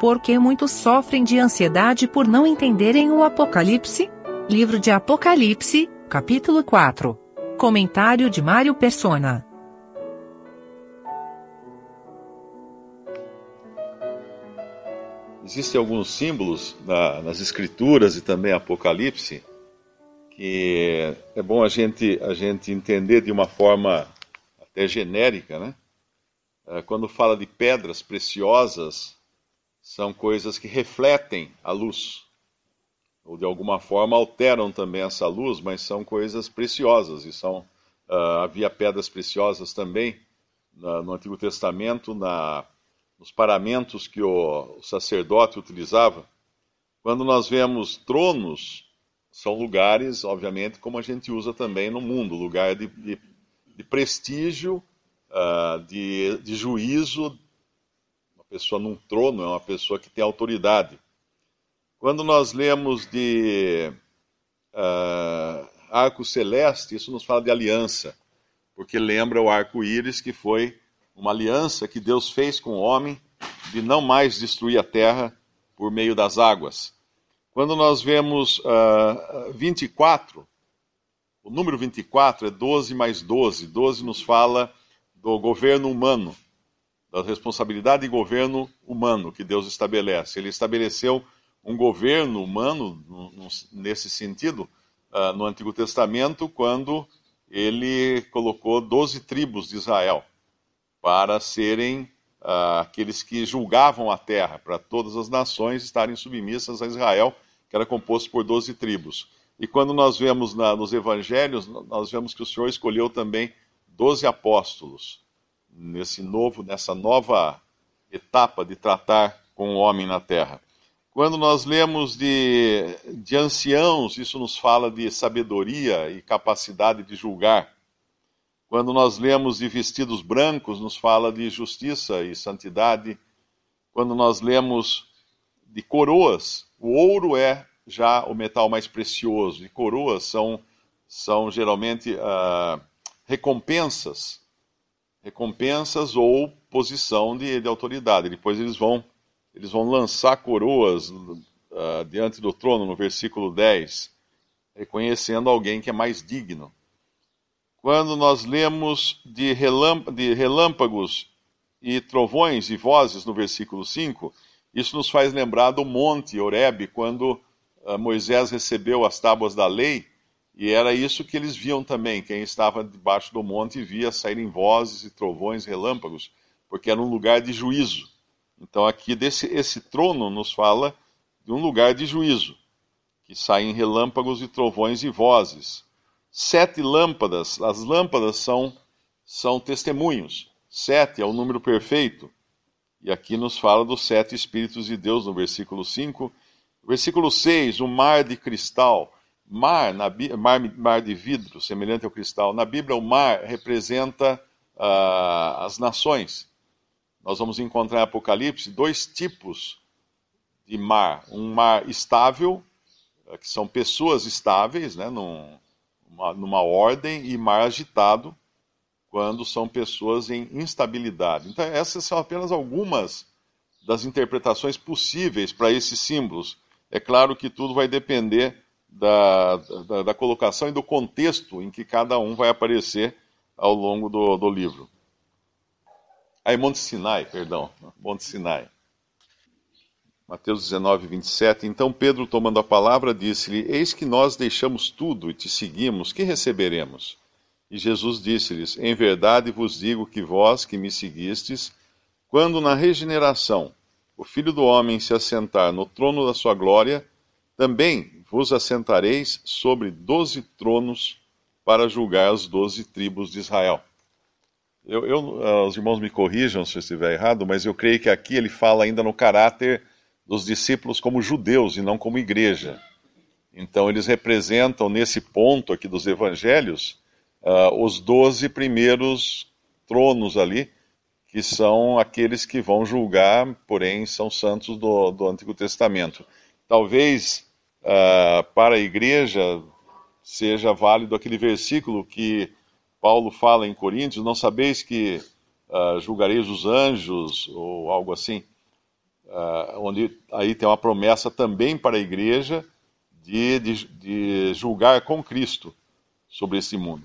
Por que muitos sofrem de ansiedade por não entenderem o Apocalipse? Livro de Apocalipse, capítulo 4. Comentário de Mário Persona. Existem alguns símbolos na, nas escrituras e também Apocalipse que é bom a gente, a gente entender de uma forma até genérica, né? É, quando fala de pedras preciosas, são coisas que refletem a luz, ou de alguma forma alteram também essa luz, mas são coisas preciosas, e são, uh, havia pedras preciosas também na, no Antigo Testamento, na, nos paramentos que o, o sacerdote utilizava. Quando nós vemos tronos, são lugares, obviamente, como a gente usa também no mundo, lugar de, de, de prestígio, uh, de, de juízo, pessoa num trono é uma pessoa que tem autoridade. Quando nós lemos de uh, arco celeste, isso nos fala de aliança, porque lembra o arco-íris que foi uma aliança que Deus fez com o homem de não mais destruir a terra por meio das águas. Quando nós vemos uh, 24, o número 24 é 12 mais 12. 12 nos fala do governo humano da responsabilidade de governo humano que Deus estabelece. Ele estabeleceu um governo humano nesse sentido uh, no Antigo Testamento quando ele colocou doze tribos de Israel para serem uh, aqueles que julgavam a terra, para todas as nações estarem submissas a Israel, que era composto por doze tribos. E quando nós vemos nos evangelhos, nós vemos que o Senhor escolheu também doze apóstolos nesse novo, nessa nova etapa de tratar com o homem na terra. Quando nós lemos de, de anciãos, isso nos fala de sabedoria e capacidade de julgar. Quando nós lemos de vestidos brancos, nos fala de justiça e santidade. Quando nós lemos de coroas, o ouro é já o metal mais precioso, e coroas são, são geralmente uh, recompensas recompensas ou posição de, de autoridade. Depois eles vão, eles vão lançar coroas uh, diante do trono, no versículo 10, reconhecendo alguém que é mais digno. Quando nós lemos de, de relâmpagos e trovões e vozes no versículo 5, isso nos faz lembrar do monte Horebe, quando uh, Moisés recebeu as tábuas da lei e era isso que eles viam também. Quem estava debaixo do monte via saírem vozes e trovões, relâmpagos, porque era um lugar de juízo. Então aqui desse esse trono nos fala de um lugar de juízo, que saem relâmpagos e trovões e vozes. Sete lâmpadas, as lâmpadas são são testemunhos. Sete é o número perfeito. E aqui nos fala dos sete Espíritos de Deus no versículo 5. Versículo 6, o mar de cristal. Mar, na, mar, mar de vidro, semelhante ao cristal. Na Bíblia, o mar representa uh, as nações. Nós vamos encontrar em Apocalipse dois tipos de mar: um mar estável, eh, que são pessoas estáveis, né, num, uma, numa ordem, e mar agitado, quando são pessoas em instabilidade. Então, essas são apenas algumas das interpretações possíveis para esses símbolos. É claro que tudo vai depender da, da, da, colocação e do contexto em que cada um vai aparecer ao longo do, do livro. Aí, Monte Sinai, perdão, Monte Sinai. Mateus 19, 27. Então Pedro, tomando a palavra, disse-lhe: Eis que nós deixamos tudo e te seguimos, que receberemos? E Jesus disse-lhes: Em verdade vos digo que vós que me seguistes, quando na regeneração o Filho do Homem se assentar no trono da sua glória, também vos assentareis sobre doze tronos para julgar as doze tribos de Israel. Eu, eu, ah, os irmãos me corrijam se eu estiver errado, mas eu creio que aqui ele fala ainda no caráter dos discípulos como judeus e não como igreja. Então, eles representam, nesse ponto aqui dos evangelhos, uh, os doze primeiros tronos ali, que são aqueles que vão julgar, porém são santos do, do Antigo Testamento. Talvez uh, para a igreja seja válido aquele versículo que Paulo fala em Coríntios: Não sabeis que uh, julgareis os anjos, ou algo assim. uh, onde aí tem uma promessa também para a igreja de, de, de julgar com Cristo sobre esse mundo.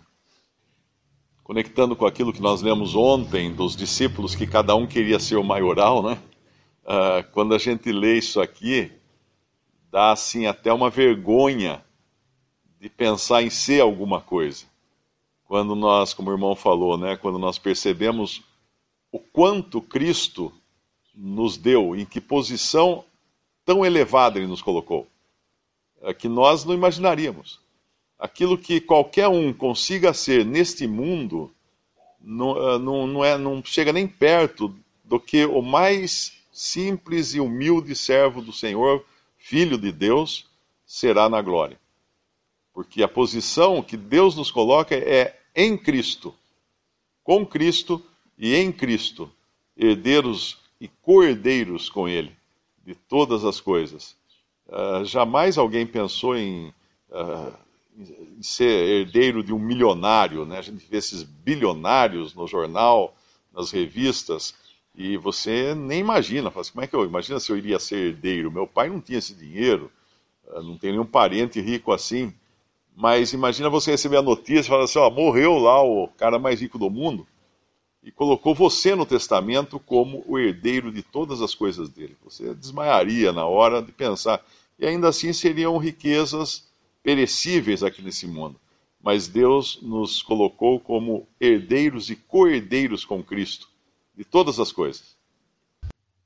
Conectando com aquilo que nós lemos ontem dos discípulos, que cada um queria ser o maioral, né? Uh, quando a gente lê isso aqui, dá assim até uma vergonha de pensar em ser alguma coisa. Quando nós, como o irmão falou, né, quando nós percebemos o quanto Cristo nos deu, em que posição tão elevada ele nos colocou, é que nós não imaginaríamos. Aquilo que qualquer um consiga ser neste mundo não, ah, não, não, é, não chega nem perto do que o mais simples e humilde servo do Senhor, filho de Deus, será na glória. Porque a posição que Deus nos coloca é em Cristo, com Cristo e em Cristo, herdeiros e co-herdeiros com Ele de todas as coisas. Uh, jamais alguém pensou em, uh, em, ser herdeiro de um milionário. Né? A gente vê esses bilionários no jornal, nas revistas, e você nem imagina. Fala assim, como é que eu imagina se eu iria ser herdeiro? Meu pai não tinha esse dinheiro, uh, não tem nenhum parente rico assim. Mas imagina você receber a notícia falar assim: ó, morreu lá o cara mais rico do mundo e colocou você no testamento como o herdeiro de todas as coisas dele. Você desmaiaria na hora de pensar. E ainda assim seriam riquezas perecíveis aqui nesse mundo. Mas Deus nos colocou como herdeiros e co-herdeiros com Cristo de todas as coisas.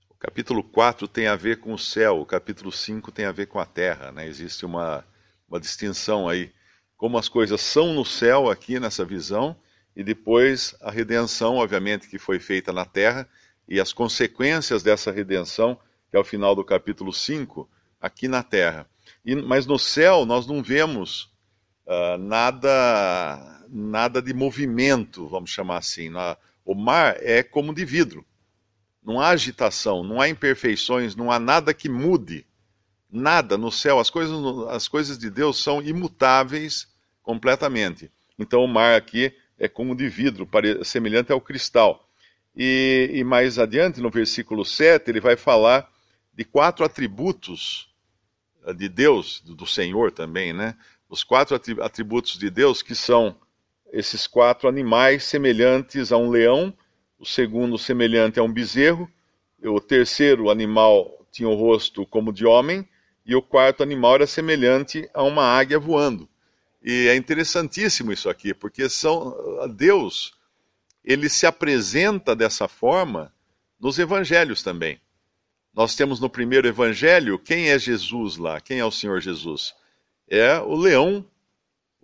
O capítulo 4 tem a ver com o céu, o capítulo 5 tem a ver com a terra. Né? Existe uma, uma distinção aí como as coisas são no céu aqui nessa visão, e depois a redenção, obviamente, que foi feita na terra, e as consequências dessa redenção, que é o final do capítulo 5, aqui na terra. E, mas no céu nós não vemos uh, nada, nada de movimento, vamos chamar assim. O mar é como de vidro. Não há agitação, não há imperfeições, não há nada que mude nada no céu, as coisas, as coisas de Deus são imutáveis completamente. Então o mar aqui é como de vidro, semelhante ao cristal. E, e mais adiante, no versículo 7, ele vai falar de quatro atributos eh, de Deus, do Senhor também, né? Os quatro atributos de Deus que são esses quatro animais semelhantes a um leão, o segundo semelhante a um bezerro, o terceiro animal tinha o rosto como de homem, e o quarto animal era semelhante a uma águia voando. E é interessantíssimo isso aqui, porque são Deus, ele se apresenta dessa forma nos evangelhos também. Nós temos no primeiro evangelho quem é Jesus lá, quem é o Senhor Jesus? É o leão,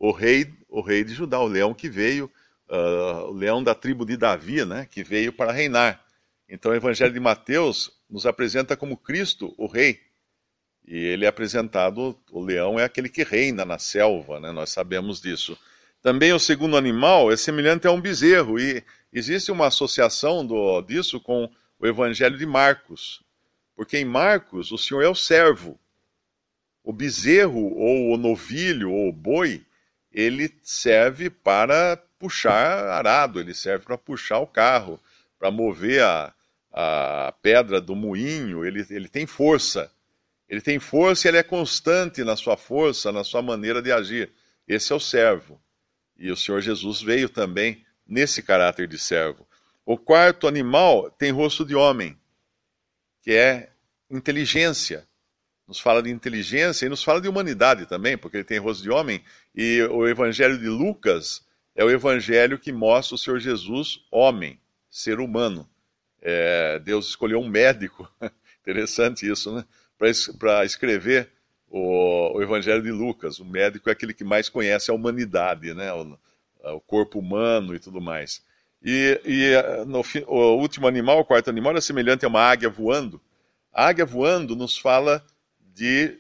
o rei, o rei de Judá, o leão que veio, uh, o leão da tribo de Davi, né, que veio para reinar. Então o evangelho de Mateus nos apresenta como Cristo, o rei. E ele é apresentado, o leão é aquele que reina na selva, né? nós sabemos disso. Também o segundo animal é semelhante a um bezerro, e existe uma associação do, disso com o evangelho de Marcos, porque em Marcos o Senhor é o servo. O bezerro, ou o novilho, ou o boi, ele serve para puxar arado, ele serve para puxar o carro, para mover a, a pedra do moinho, ele, ele tem força. Ele tem força e ele é constante na sua força, na sua maneira de agir. Esse é o servo. E o Senhor Jesus veio também nesse caráter de servo. O quarto animal tem rosto de homem, que é inteligência. Nos fala de inteligência e nos fala de humanidade também, porque ele tem rosto de homem. E o evangelho de Lucas é o evangelho que mostra o Senhor Jesus homem, ser humano. É, Deus escolheu um médico. Interessante isso, né? para escrever o, o, Evangelho de Lucas. O médico é aquele que mais conhece a humanidade, né? o, o corpo humano e tudo mais. E, e no, o último animal, o quarto animal, é semelhante a uma águia voando. A águia voando nos fala de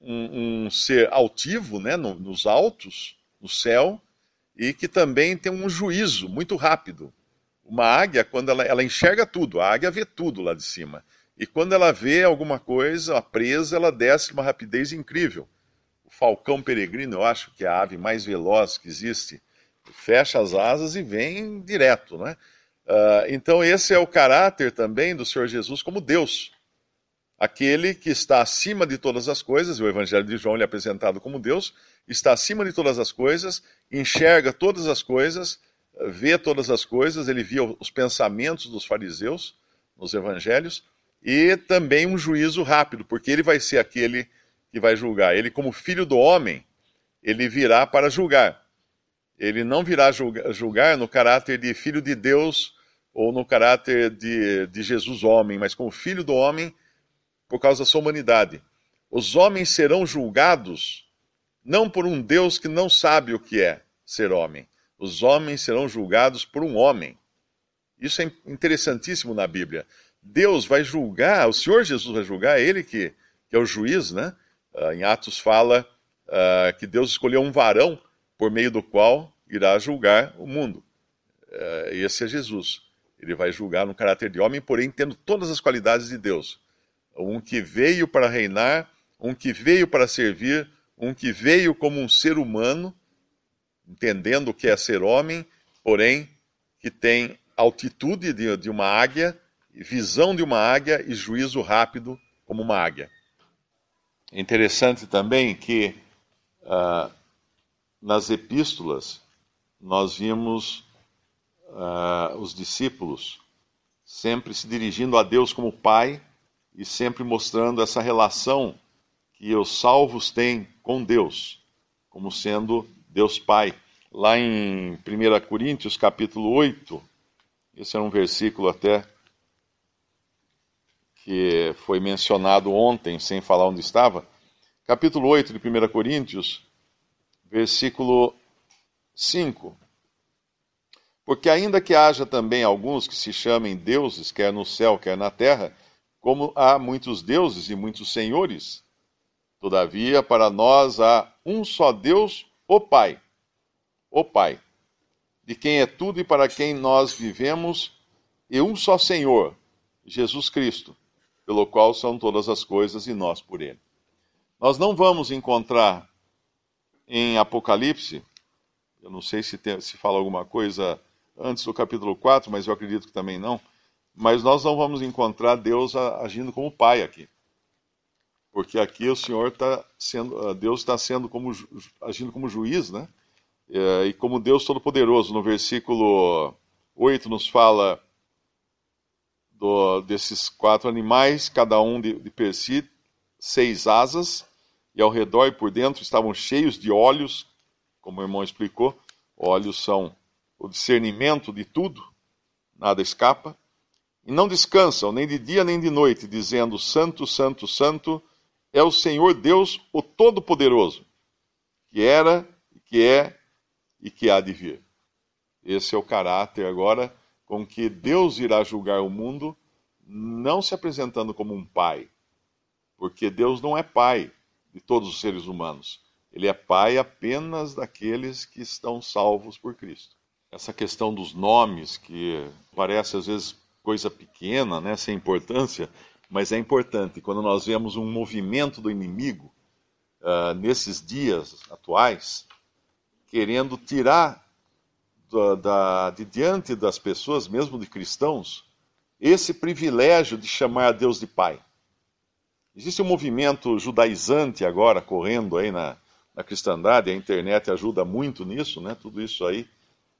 um, um ser altivo, né, no, nos altos, no céu, e que também tem um juízo muito rápido. Uma águia, quando ela, ela enxerga tudo, a águia vê tudo lá de cima. E quando ela vê alguma coisa, a presa, ela desce uma rapidez incrível. O falcão peregrino, eu acho que é a ave mais veloz que existe. Fecha as asas e vem direto, né? Uh, então esse é o caráter também do Senhor Jesus como Deus. Aquele que está acima de todas as coisas, o Evangelho de João ele é apresentado como Deus, está acima de todas as coisas, enxerga todas as coisas, vê todas as coisas, ele via os pensamentos dos fariseus nos evangelhos, e também um juízo rápido, porque ele vai ser aquele que vai julgar. Ele, como filho do homem, ele virá para julgar. Ele não virá julgar no caráter de filho de Deus ou no caráter de, de Jesus homem, mas como filho do homem por causa da sua humanidade. Os homens serão julgados não por um Deus que não sabe o que é ser homem. Os homens serão julgados por um homem. Isso é interessantíssimo na Bíblia. Deus vai julgar, o Senhor Jesus vai julgar, Ele que, que é o juiz, né? Uh, em Atos fala uh, que Deus escolheu um varão por meio do qual irá julgar o mundo. Uh, esse é Jesus. Ele vai julgar no caráter de homem, porém tendo todas as qualidades de Deus. Um que veio para reinar, um que veio para servir, um que veio como um ser humano, entendendo o que é ser homem, porém que tem altitude de, de uma águia, visão de uma águia e juízo rápido como uma águia. É interessante também que uh, nas epístolas nós vimos uh, os discípulos sempre se dirigindo a Deus como Pai e sempre mostrando essa relação que os salvos têm com Deus, como sendo Deus Pai. Lá em 1 Coríntios, capítulo 8, esse é um versículo até que foi mencionado ontem, sem falar onde estava. Capítulo 8 de 1 Coríntios, versículo 5. Porque ainda que haja também alguns que se chamem deuses, quer no céu, quer na terra, como há muitos deuses e muitos senhores, todavia para nós há um só Deus, o Pai. O Pai, de quem é tudo e para quem nós vivemos, e um só Senhor, Jesus Cristo, pelo qual são todas as coisas e nós por ele. Nós não vamos encontrar em Apocalipse, eu não sei se, tem, se fala alguma coisa antes do capítulo 4, mas eu acredito que também não. Mas nós não vamos encontrar Deus agindo como pai aqui. Porque aqui o Senhor está sendo, Deus está sendo como, agindo como juiz, né? É, e como Deus Todo-Poderoso. No versículo 8 nos fala do, desses quatro animais, cada um de, de per si, seis asas, e ao redor e por dentro estavam cheios de olhos, como o irmão explicou. Olhos são o discernimento de tudo, nada escapa, e não descansam nem de dia nem de noite, dizendo: Santo, Santo, Santo é o Senhor Deus, o Todo-Poderoso, que era, que é e que há de vir. Esse é o caráter agora com que Deus irá julgar o mundo, não se apresentando como um pai, porque Deus não é pai de todos os seres humanos. Ele é pai apenas daqueles que estão salvos por Cristo essa questão dos nomes, que parece às vezes coisa pequena, né, sem importância, mas é importante. Quando nós vemos um movimento do inimigo uh, nesses dias atuais, querendo tirar da, da, de diante das pessoas, mesmo de cristãos, esse privilégio de chamar a Deus de Pai. Existe um movimento judaizante agora correndo aí na, na cristandade, a internet ajuda muito nisso, né? Tudo isso aí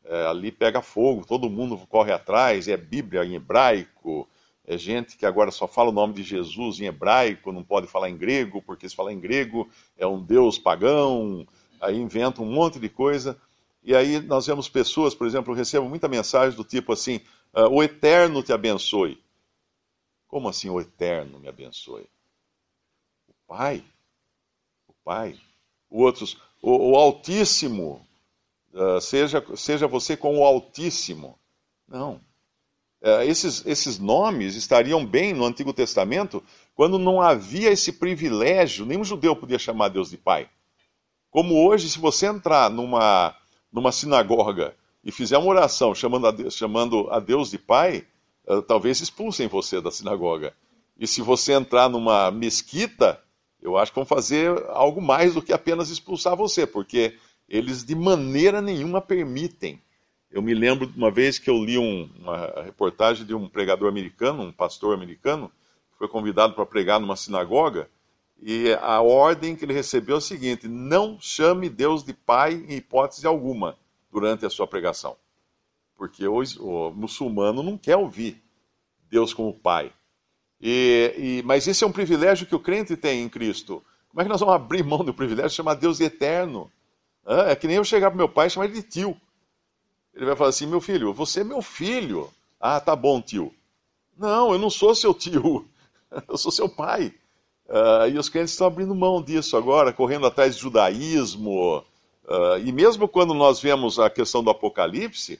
é, ali pega fogo, todo mundo corre atrás, é Bíblia em hebraico, é gente que agora só fala o nome de Jesus em hebraico, não pode falar em grego, porque se falar em grego é um deus pagão, aí inventa um monte de coisa. E aí nós vemos pessoas, por exemplo, eu recebo muita mensagem do tipo assim: ah, o Eterno te abençoe. Como assim o Eterno me abençoe? O Pai. O Pai. Outros, o, o Altíssimo uh, seja, seja você com o Altíssimo. Não. Uh, esses, esses nomes estariam bem no Antigo Testamento quando não havia esse privilégio, nenhum judeu podia chamar Deus de Pai. Como hoje, se você entrar numa, numa sinagoga e fizer uma oração chamando a Deus, chamando a Deus de Pai, uh, talvez expulsem você da sinagoga. E se você entrar numa mesquita, eu acho que vão fazer algo mais do que apenas expulsar você, porque eles de maneira nenhuma permitem. Eu me lembro de uma vez que eu li um, uma reportagem de um pregador americano, um pastor americano, foi convidado para pregar numa sinagoga, e a ordem que ele recebeu é o seguinte: não chame Deus de pai em hipótese alguma durante a sua pregação. Porque o, o muçulmano não quer ouvir Deus como pai. E, e, mas esse é um privilégio que o crente tem em Cristo. Como é que nós vamos abrir mão do privilégio de chamar Deus de eterno? É que nem eu chegar para meu pai e chamar ele de tio. Ele vai falar assim: meu filho, você é meu filho. Ah, tá bom, tio. Não, eu não sou seu tio. Eu sou seu pai. Uh, e os crentes estão abrindo mão disso agora, correndo atrás de judaísmo. Uh, e mesmo quando nós vemos a questão do Apocalipse,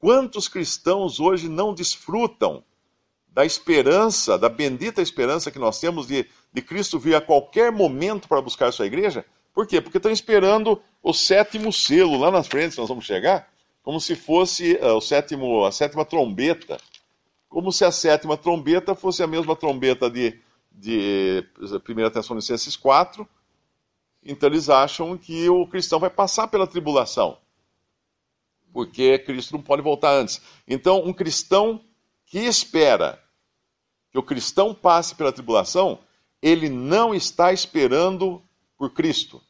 quantos cristãos hoje não desfrutam da esperança, da bendita esperança que nós temos de, de Cristo vir a qualquer momento para buscar sua igreja? Por quê? Porque estão esperando o sétimo selo lá na frente, nós vamos chegar, como se fosse uh, o sétimo, a sétima trombeta. Como se a sétima trombeta fosse a mesma trombeta de de 1 Tessalonicenses 4, então eles acham que o cristão vai passar pela tribulação, porque Cristo não pode voltar antes. Então, um cristão que espera que o cristão passe pela tribulação, ele não está esperando por Cristo.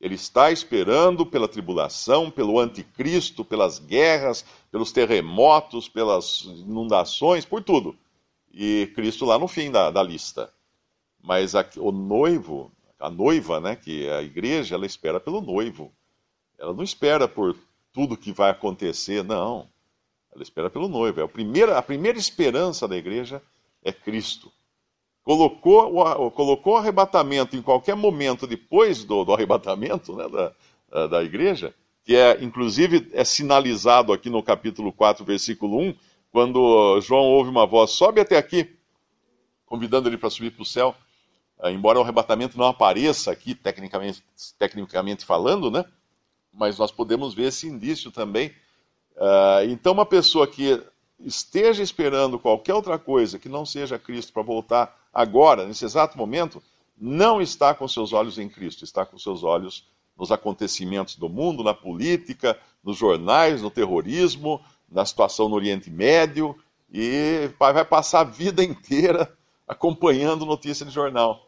Ele está esperando pela tribulação, pelo anticristo, pelas guerras, pelos terremotos, pelas inundações, por tudo e Cristo lá no fim da, da lista. Mas a, o noivo, a noiva, né, que é a igreja, ela espera pelo noivo. Ela não espera por tudo que vai acontecer, não. Ela espera pelo noivo. É a, primeira, a primeira esperança da igreja é Cristo. Colocou colocou o arrebatamento em qualquer momento depois do, do arrebatamento né, da, da igreja, que é inclusive é sinalizado aqui no capítulo 4, versículo 1, quando João ouve uma voz, sobe até aqui, convidando ele para subir para o céu, uh, embora o arrebatamento não apareça aqui, tecnicamente, tecnicamente falando, né? mas nós podemos ver esse indício também. Uh, então, uma pessoa que esteja esperando qualquer outra coisa que não seja Cristo para voltar agora, nesse exato momento, não está com seus olhos em Cristo, está com seus olhos nos acontecimentos do mundo, na política, nos jornais, no terrorismo, na situação no Oriente Médio e vai passar a vida inteira acompanhando notícia de jornal,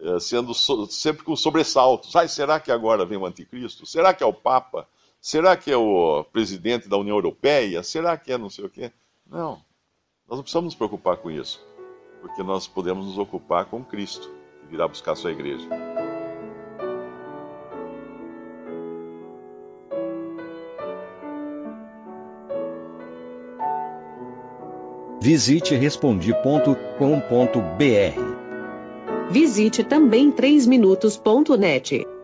eh, sendo sempre com sobressaltos. Ai, será que agora vem o anticristo? Será que é o Papa? Será que é o presidente da União Europeia? Será que é não sei o quê? Não, nós não precisamos nos preocupar com isso, porque nós podemos nos ocupar com Cristo, que virá buscar a sua igreja. Visite respondi.com.br. Visite também 3minutos.net.